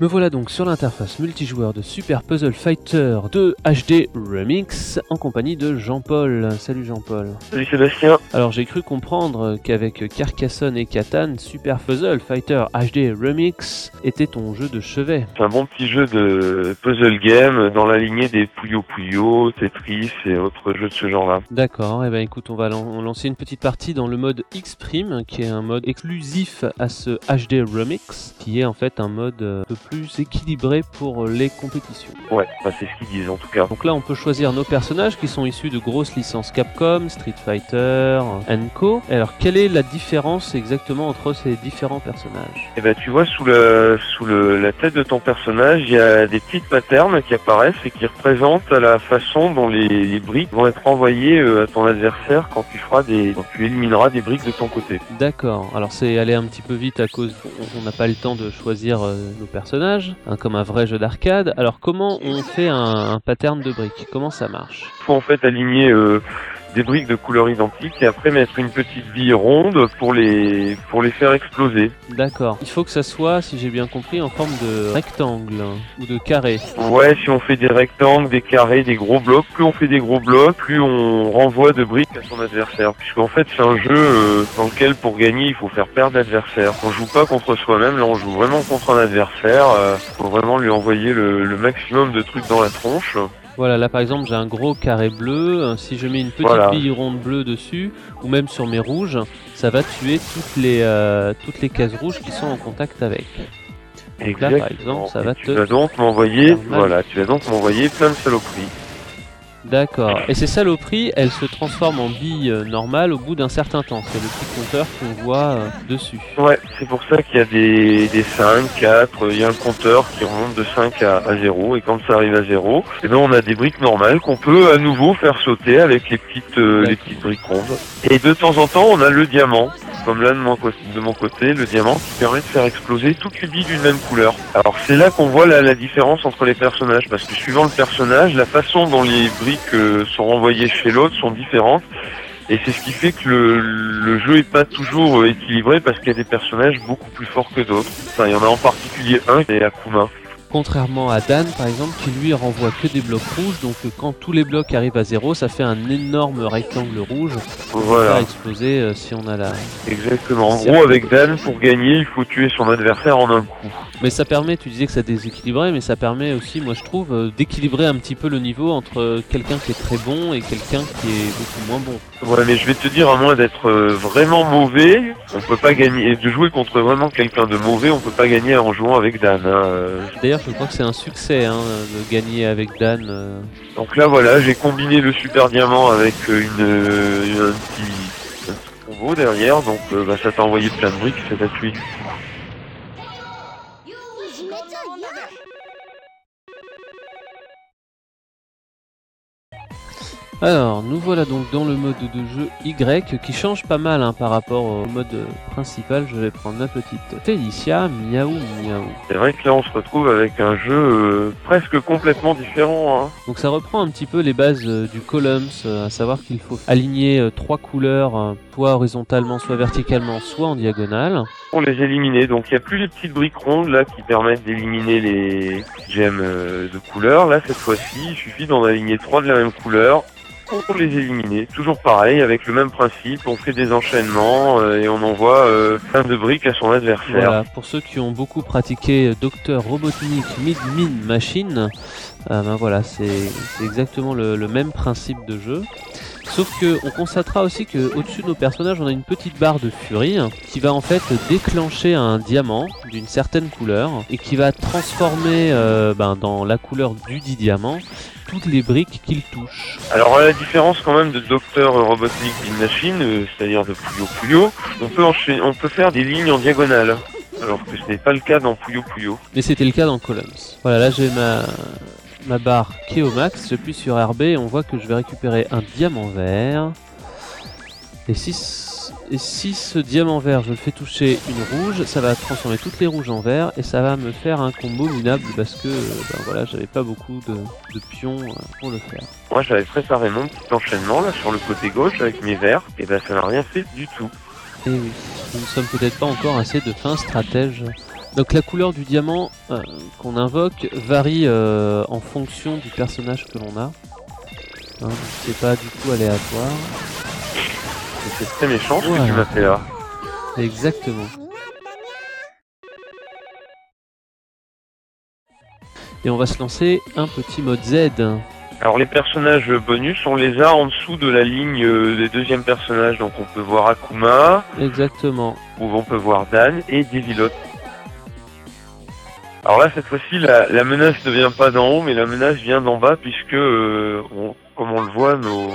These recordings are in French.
Me voilà donc sur l'interface multijoueur de Super Puzzle Fighter 2 HD Remix en compagnie de Jean-Paul. Salut Jean-Paul. Salut Sébastien. Alors j'ai cru comprendre qu'avec Carcassonne et Catan, Super Puzzle Fighter HD Remix était ton jeu de chevet. C'est un bon petit jeu de puzzle game dans la lignée des Puyo Puyo, Tetris et autres jeux de ce genre-là. D'accord, et eh ben écoute, on va lan- lancer une petite partie dans le mode X-Prime, qui est un mode exclusif à ce HD Remix, qui est en fait un mode euh, un peu plus équilibré pour les compétitions. Ouais, bah, c'est ce qu'ils disent en tout cas. Donc là, on peut choisir nos personnages qui sont issus de grosses licences Capcom, Street Fighter, Co. Alors, quelle est la différence exactement entre ces différents personnages? Et ben tu vois sous le sous le, la tête de ton personnage, il y a des petites patterns qui apparaissent et qui représentent la façon dont les, les briques vont être envoyées euh, à ton adversaire quand tu feras des quand tu élimineras des briques de ton côté. D'accord. Alors, c'est aller un petit peu vite à cause on- on n'a pas le temps de choisir euh, nos personnages, hein, comme un vrai jeu d'arcade. Alors, comment on fait un, pattern de briques? Comment ça marche? Il faut en fait aligner euh, des briques de couleur identique et après mettre une petite bille ronde pour les pour les faire exploser. D'accord. Il faut que ça soit, si j'ai bien compris, en forme de rectangle hein, ou de carré. Ouais, si on fait des rectangles, des carrés, des gros blocs, plus on fait des gros blocs, plus on renvoie de briques à son adversaire. Puisqu'en fait, c'est un jeu euh, dans lequel, pour gagner, il faut faire perdre l'adversaire. On joue pas contre soi-même, là on joue vraiment contre un adversaire. Euh, faut vraiment lui envoyer le, le maximum de trucs dans la tronche. Voilà, là par exemple j'ai un gros carré bleu, Euh, si je mets une petite Voilà. bille ronde bleue dessus, ou même sur mes rouges, ça va tuer toutes les, euh, toutes les cases rouges qui sont en contact avec. Donc là par exemple ça va tu te... vas donc m'envoyer, voilà, tu vas donc m'envoyer plein de saloperies. D'accord. Et ces saloperies, elles se transforment en billes euh, normales au bout d'un certain temps. C'est le petit compteur qu'on voit euh, dessus. Ouais, c'est pour ça qu'il y a des, des 5, 4, il y a un compteur qui remonte de 5 à, à 0, et quand ça arrive à 0, eh ben on a des briques normales qu'on peut à nouveau faire sauter avec les petites, euh, les petites briques rondes. Et de temps en temps, on a le diamant, comme là de mon, côté, le diamant qui permet de faire exploser toutes les billes d'une même couleur. Alors c'est là qu'on voit la, différence entre les personnages, parce que suivant le personnage, la façon dont les briques euh, sont renvoyées chez l'autre sont différentes. Et c'est ce qui fait que le, jeu est pas toujours euh, équilibré parce qu'il y a des personnages beaucoup plus forts que d'autres. Enfin, il y en a en particulier un qui est Akuma. Contrairement à Dan par exemple, qui lui renvoie que des blocs rouges, donc euh, quand tous les blocs arrivent à zéro, ça fait un énorme rectangle rouge va Voilà, exploser euh, si on a la... exactement. En gros, avec Dan, pour gagner, il faut tuer son adversaire en un coup. Mais ça permet, tu disais que ça déséquilibrait, mais ça permet aussi, moi je trouve, euh, d'équilibrer un petit peu le niveau entre euh, quelqu'un qui est très bon et quelqu'un qui est beaucoup moins bon. Ouais, mais je vais te dire, à moins d'être euh, vraiment mauvais, on peut pas gagner. Et de jouer contre vraiment quelqu'un de mauvais, on peut pas gagner en jouant avec Dan. hein. D'ailleurs, je crois que c'est un succès hein, de gagner avec Dan. Donc là, voilà, j'ai combiné le super diamant avec une, un petit, combo derrière. Donc euh, bah, ça t'a envoyé plein de briques, ça t'a tué Alors, nous voilà donc dans le mode de jeu Y qui change pas mal hein, par rapport au mode principal. Je vais prendre ma petite Félicia, miaou miaou. C'est vrai que là on se retrouve avec un jeu euh, presque complètement différent. Hein. Donc ça reprend un petit peu les bases euh, du Columns, euh, à savoir qu'il faut aligner trois couleurs, soit horizontalement, soit verticalement, soit en diagonale. Pour les éliminer, donc il n'y a plus les petites briques rondes là qui permettent d'éliminer les gemmes de couleur. Là cette fois-ci, il suffit d'en aligner trois de la même couleur pour les éliminer. Toujours pareil, avec le même principe, on fait des enchaînements euh, et on envoie euh, plein de briques à son adversaire. Voilà, pour ceux qui ont beaucoup pratiqué Docteur Robotnik Mid Min Machine, euh, ben voilà, c'est exactement le même principe de jeu. Sauf que on constatera aussi que au-dessus de nos personnages, on a une petite barre de furie qui va en fait déclencher un diamant d'une certaine couleur et qui va transformer euh, ben, dans la couleur du dit diamant toutes les briques qu'il touche. Alors à la différence quand même de Docteur Robotnik Bin Machine, euh, c'est-à-dire de Puyo Puyo, on peut enchaîner, on peut faire des lignes en diagonale. Alors que ce n'est pas le cas dans Puyo Puyo. Mais c'était le cas dans Columns. Voilà, là j'ai ma, ma barre qui est au max, j'appuie sur RB et on voit que je vais récupérer un diamant vert. Et si, et si ce diamant vert je le fais toucher une rouge, ça va transformer toutes les rouges en vert et ça va me faire un combo minable parce que ben voilà, j'avais pas beaucoup de, de pions euh, pour le faire. Moi j'avais préparé mon petit enchaînement là sur le côté gauche avec mes verts, et ben ça n'a rien fait du tout. Et oui, nous ne sommes peut-être pas encore assez de fins stratèges Donc la couleur du diamant euh, qu'on invoque varie euh, en fonction du personnage que l'on a. Hein, c'est pas du tout aléatoire. C'est très méchant ce que tu m'as fait là. Exactement. Et on va se lancer un petit mode Z. Alors les personnages bonus, on les a en dessous de la ligne euh, des deuxièmes personnages. Donc on peut voir Akuma, Exactement. où on peut voir Dan et Devilot. Alors là, cette fois-ci, la, la menace ne vient pas d'en haut, mais la menace vient d'en bas, puisque, euh, on- comme on le voit, nos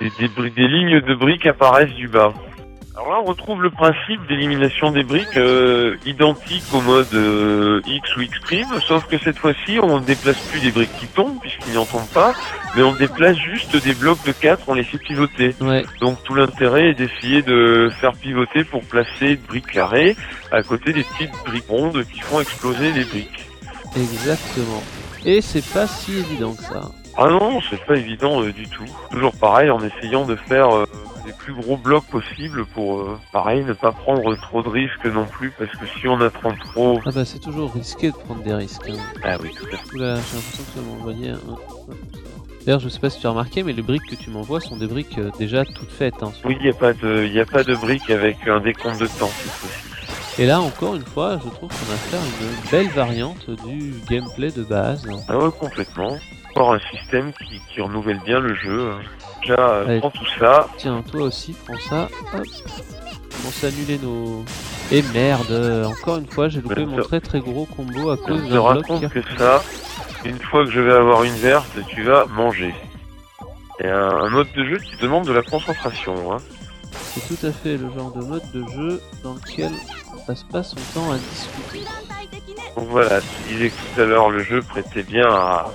des, lignes de briques apparaissent du bas. Alors là, on retrouve le principe d'élimination des briques euh, identique au mode euh, X ou X', sauf que cette fois-ci, on ne déplace plus des briques qui tombent, puisqu'ils n'en tombent pas, mais on déplace juste des blocs de 4, on les fait pivoter. Ouais, Donc tout l'intérêt est d'essayer de faire pivoter pour placer des briques carrées à côté des petites briques rondes qui font exploser les briques. exactement. Et c'est pas si évident que ça. Ah non, c'est pas évident euh, du tout. Toujours pareil, en essayant de faire euh, les plus gros blocs possibles pour, euh, pareil, ne pas prendre trop de risques non plus, parce que si on apprend trop... Ah bah c'est toujours risqué de prendre des risques. hein. Ah oui, tout à fait. Oula, j'ai l'impression que tu un... D'ailleurs, je sais pas si tu as remarqué, mais les briques que tu m'envoies sont des briques euh, déjà toutes faites. hein. Oui, il n'y a, pas de- y a pas de briques avec un décompte de temps, fois-ci. Et là, encore une fois, je trouve qu'on a fait une belle variante du gameplay de base. Ah ouais, complètement. Encore un système qui, qui renouvelle bien le jeu. Déjà, euh, Allez. prends tout ça, Tiens, toi aussi, prends ça. Hop. À annuler nos... Et merde, euh, encore une fois, j'ai loupé mon très très gros combo à cause Je te d'un bloc raconte qui... que ça, une fois que je vais avoir une verte, tu vas manger. C'est un, un mode de jeu qui demande de la concentration. Hein. C'est tout à fait le genre de mode de jeu dans lequel on passe pas son temps à discuter. Donc voilà, tu disais que tout à l'heure le jeu prêtait bien à,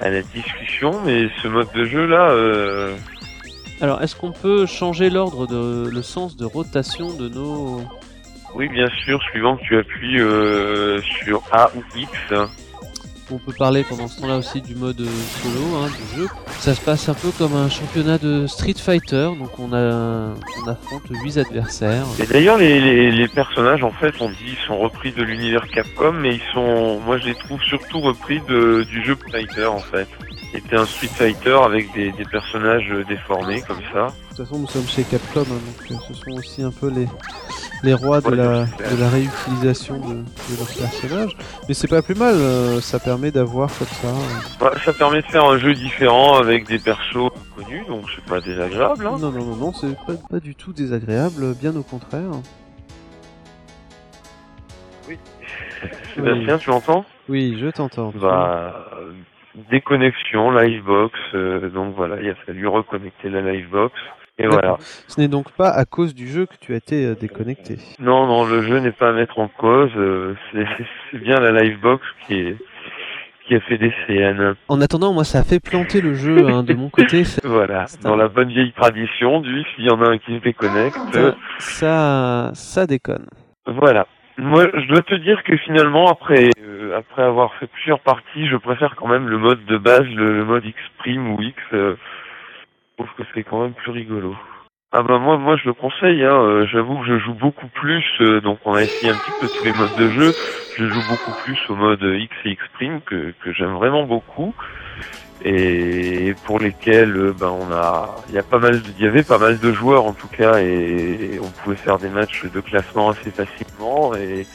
à la discussion, mais ce mode de jeu là, euh, Alors, est-ce qu'on peut changer l'ordre de le sens de rotation de nos... oui bien sûr, suivant que tu appuies euh, sur A ou X, On peut parler pendant ce temps-là aussi du mode solo hein, du jeu. Ça se passe un peu comme un championnat de Street Fighter, donc on a on affronte 8 adversaires. Et d'ailleurs, les, personnages, en fait, on dit, sont repris de l'univers Capcom, mais ils sont, moi, je les trouve surtout repris de, du jeu Fighter, en fait. C'était un Street Fighter avec des, des personnages déformés, comme ça. De toute façon, nous sommes chez Capcom, hein, donc euh, ce sont aussi un peu les, les rois de Ouais, la, de la réutilisation de, de leurs personnages. Mais c'est pas plus mal, euh, ça permet d'avoir comme ça. euh, Ouais, ça permet de faire un jeu différent avec des persos connus, donc c'est pas désagréable. Hein. Non, non, non, non, c'est pas, pas du tout désagréable, bien au contraire. Sébastien, tu m'entends? Oui, je t'entends. Bah, euh, déconnexion, livebox, euh, donc voilà, il a fallu reconnecter la livebox. Et voilà. Ce n'est donc pas à cause du jeu que tu as été euh, déconnecté. Non, non, le jeu n'est pas à mettre en cause. euh, c'est bien la livebox qui est qui a fait des CN. En attendant, moi, ça a fait planter le jeu hein, de mon côté. Voilà, dans un- la bonne vieille tradition du s'il y en a un qui se déconnecte. ça, ça déconne. Voilà. Moi, je dois te dire que finalement, après euh, après avoir fait plusieurs parties, je préfère quand même le mode de base, le, mode X' ou X. euh, je trouve que c'est quand même plus rigolo. Ah bah moi, moi je le conseille. Hein, euh, J'avoue que je joue beaucoup plus. euh, donc on a essayé un petit peu tous les modes de jeu. Je joue beaucoup plus au mode X et X' que que j'aime vraiment beaucoup et pour lesquels euh, ben on a il y a pas mal il y avait pas mal de joueurs en tout cas et, on pouvait faire des matchs de classement assez facilement. Et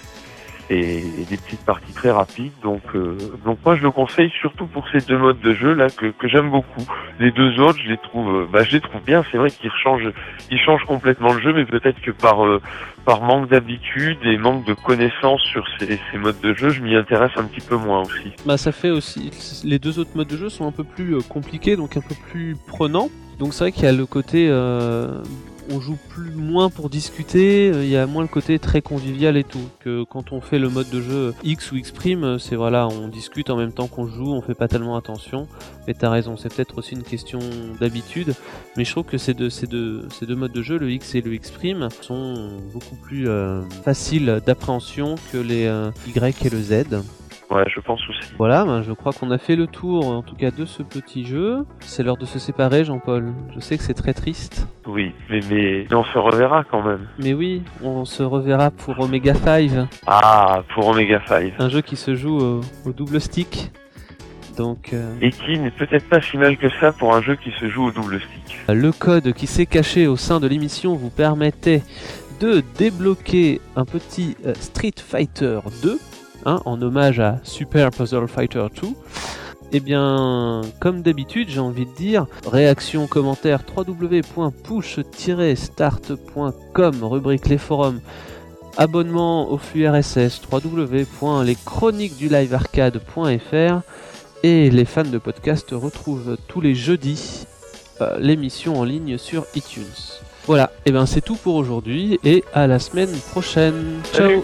et, des petites parties très rapides donc euh, donc moi je le conseille surtout pour ces deux modes de jeu là que, que j'aime beaucoup les deux autres je les trouve euh, bah je les trouve bien c'est vrai qu'ils changent ils changent complètement le jeu mais peut-être que par euh, par manque d'habitude et manque de connaissances sur ces, ces modes de jeu je m'y intéresse un petit peu moins aussi Bah, ça fait aussi. Les deux autres modes de jeu sont un peu plus euh, compliqués, donc un peu plus prenants. Donc c'est vrai qu'il y a le côté. euh, on joue plus moins pour discuter, euh, il y a moins le côté très convivial et tout. Que quand on fait le mode de jeu X ou X', euh, c'est voilà, on discute en même temps qu'on joue, on fait pas tellement attention. Mais t'as raison, c'est peut-être aussi une question d'habitude. Mais je trouve que ces deux, modes de jeu, le X et le X', sont beaucoup plus euh, faciles d'appréhension que les Y et le Z. Ouais, je pense aussi. Voilà, ben, je crois qu'on a fait le tour, en tout cas, de ce petit jeu. C'est l'heure de se séparer, Jean-Paul. Je sais que c'est très triste. Oui, mais, mais on se reverra quand même. Mais oui, on se reverra pour Omega 5, Ah, pour Omega 5. un jeu qui se joue au, au double stick. Donc, euh, Et qui n'est peut-être pas si mal que ça pour un jeu qui se joue au double stick. le code qui s'est caché au sein de l'émission vous permettait de débloquer un petit euh, Street Fighter 2, hein, en hommage à Super Puzzle Fighter 2. Eh bien, comme d'habitude, j'ai envie de dire, réaction, commentaire, www.push-start.com, rubrique les forums, abonnement au flux RSS, www.leschroniquesdulivearcade.fr, et les fans de podcast retrouvent tous les jeudis euh, l'émission en ligne sur iTunes. Voilà, et ben c'est tout pour aujourd'hui, et à la semaine prochaine. Ciao.